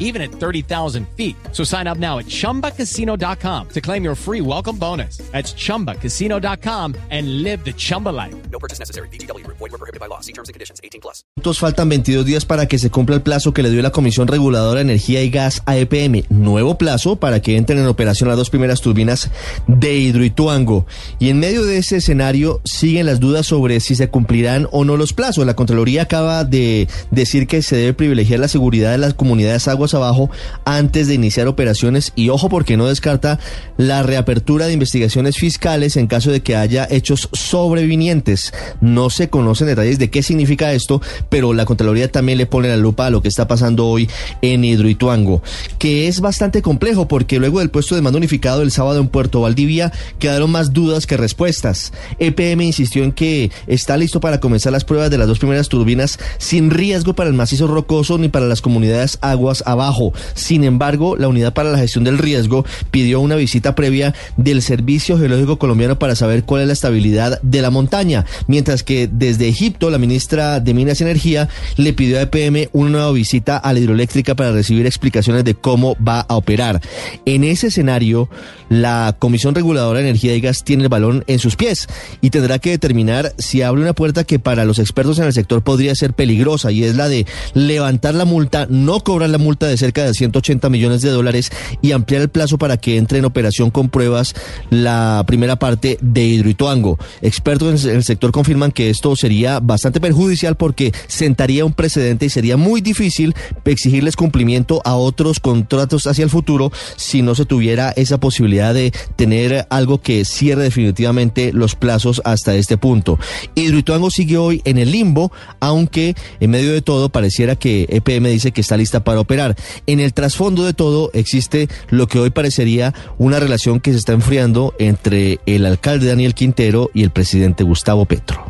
even at 30,000 feet. So sign up now at chumbacasino.com to claim your free welcome bonus. That's chumbacasino.com and live the Chumba life. No purchase necessary. BGW. Void were prohibited by law. See terms and conditions. 18 plus. Faltan 22 días para que se cumpla el plazo que le dio la Comisión Reguladora de Energía y Gas a EPM. Nuevo plazo para que entren en operación las dos primeras turbinas de Hidroituango. Y en medio de ese escenario siguen las dudas sobre si se cumplirán o no los plazos. La Contraloría acaba de decir que se debe privilegiar la seguridad de las comunidades aguas abajo antes de iniciar operaciones y ojo porque no descarta la reapertura de investigaciones fiscales en caso de que haya hechos sobrevinientes. No se conocen detalles de qué significa esto, pero la Contraloría también le pone la lupa a lo que está pasando hoy en Hidroituango, que es bastante complejo porque luego del puesto de mando unificado el sábado en Puerto Valdivia quedaron más dudas que respuestas. EPM insistió en que está listo para comenzar las pruebas de las dos primeras turbinas sin riesgo para el macizo rocoso ni para las comunidades aguas abajo. Sin embargo, la Unidad para la Gestión del Riesgo pidió una visita previa del Servicio Geológico Colombiano para saber cuál es la estabilidad de la montaña, mientras que desde Egipto la ministra de Minas y Energía le pidió a EPM una nueva visita a la hidroeléctrica para recibir explicaciones de cómo va a operar. En ese escenario, la Comisión Reguladora de Energía y Gas tiene el balón en sus pies y tendrá que determinar si abre una puerta que para los expertos en el sector podría ser peligrosa y es la de levantar la multa, no cobrar la multa de cerca de 180 millones de dólares y ampliar el plazo para que entre en operación con pruebas la primera parte de Hidroituango. Expertos en el sector confirman que esto sería bastante perjudicial porque sentaría un precedente y sería muy difícil exigirles cumplimiento a otros contratos hacia el futuro si no se tuviera esa posibilidad de tener algo que cierre definitivamente los plazos hasta este punto. Hidroituango sigue hoy en el limbo, aunque en medio de todo pareciera que EPM dice que está lista para operar. En el trasfondo de todo existe lo que hoy parecería una relación que se está enfriando entre el alcalde Daniel Quintero y el presidente Gustavo Petro.